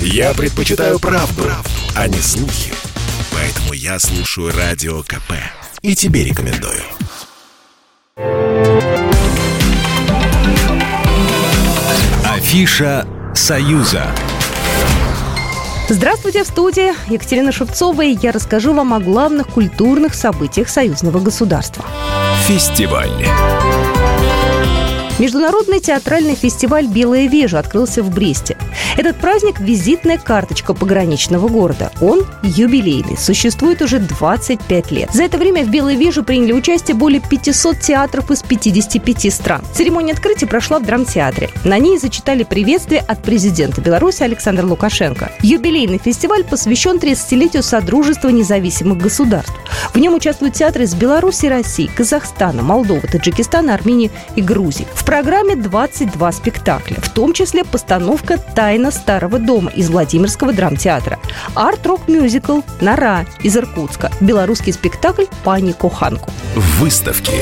Я предпочитаю правду, правду, а не слухи. Поэтому я слушаю Радио КП. И тебе рекомендую. Афиша «Союза». Здравствуйте, в студии Екатерина Шевцова, и я расскажу вам о главных культурных событиях союзного государства. Фестиваль. Международный театральный фестиваль «Белая вежа» открылся в Бресте. Этот праздник – визитная карточка пограничного города. Он юбилейный, существует уже 25 лет. За это время в «Белой веже» приняли участие более 500 театров из 55 стран. Церемония открытия прошла в драмтеатре. На ней зачитали приветствие от президента Беларуси Александра Лукашенко. Юбилейный фестиваль посвящен 30-летию Содружества независимых государств. В нем участвуют театры из Беларуси, России, Казахстана, Молдовы, Таджикистана, Армении и Грузии. В программе 22 спектакля, в том числе постановка «Тайна старого дома» из Владимирского драмтеатра, арт-рок-мюзикл «Нора» из Иркутска, белорусский спектакль «Пани Коханку». Выставки.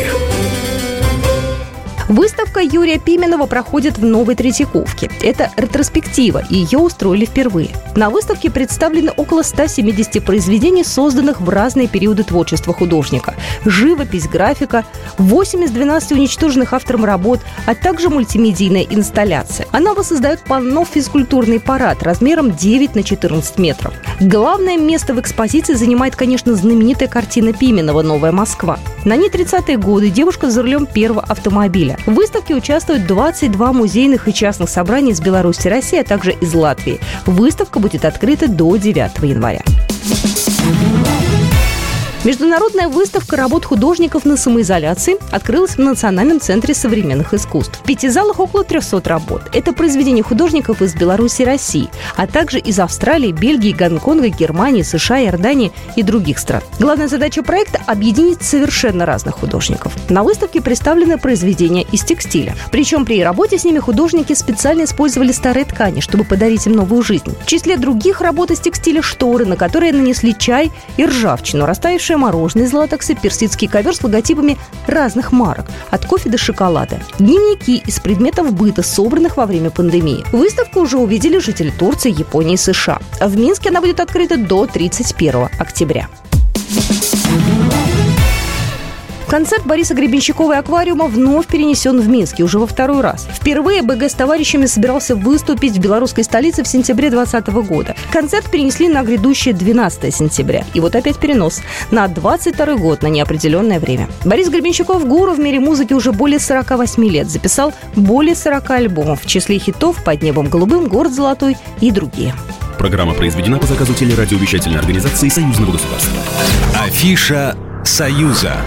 Выставка Юрия Пименова проходит в Новой Третьяковке. Это ретроспектива, и ее устроили впервые. На выставке представлены около 170 произведений, созданных в разные периоды творчества художника. Живопись, графика, 8 из 12 уничтоженных автором работ, а также мультимедийная инсталляция. Она воссоздает панно физкультурный парад размером 9 на 14 метров. Главное место в экспозиции занимает, конечно, знаменитая картина Пименова «Новая Москва». На ней 30-е годы девушка за рулем первого автомобиля. В выставке участвуют 22 музейных и частных собраний из Беларуси, России, а также из Латвии. Выставка будет открыта до 9 января. Международная выставка работ художников на самоизоляции открылась в Национальном центре современных искусств. В пяти залах около 300 работ. Это произведения художников из Беларуси и России, а также из Австралии, Бельгии, Гонконга, Германии, США, Иордании и других стран. Главная задача проекта – объединить совершенно разных художников. На выставке представлены произведения из текстиля. Причем при работе с ними художники специально использовали старые ткани, чтобы подарить им новую жизнь. В числе других работ из текстиля шторы, на которые нанесли чай и ржавчину, растаявшие свежее мороженое из латекса, персидский ковер с логотипами разных марок, от кофе до шоколада, дневники из предметов быта, собранных во время пандемии. Выставку уже увидели жители Турции, Японии и США. В Минске она будет открыта до 31 октября. Концерт Бориса Гребенщикова и «Аквариума» вновь перенесен в Минске уже во второй раз. Впервые БГ с товарищами собирался выступить в белорусской столице в сентябре 2020 года. Концерт перенесли на грядущее 12 сентября. И вот опять перенос на 22 год на неопределенное время. Борис Гребенщиков – гуру в мире музыки уже более 48 лет. Записал более 40 альбомов, в числе хитов «Под небом голубым», «Город золотой» и другие. Программа произведена по заказу телерадиовещательной организации Союзного государства. Афиша «Союза».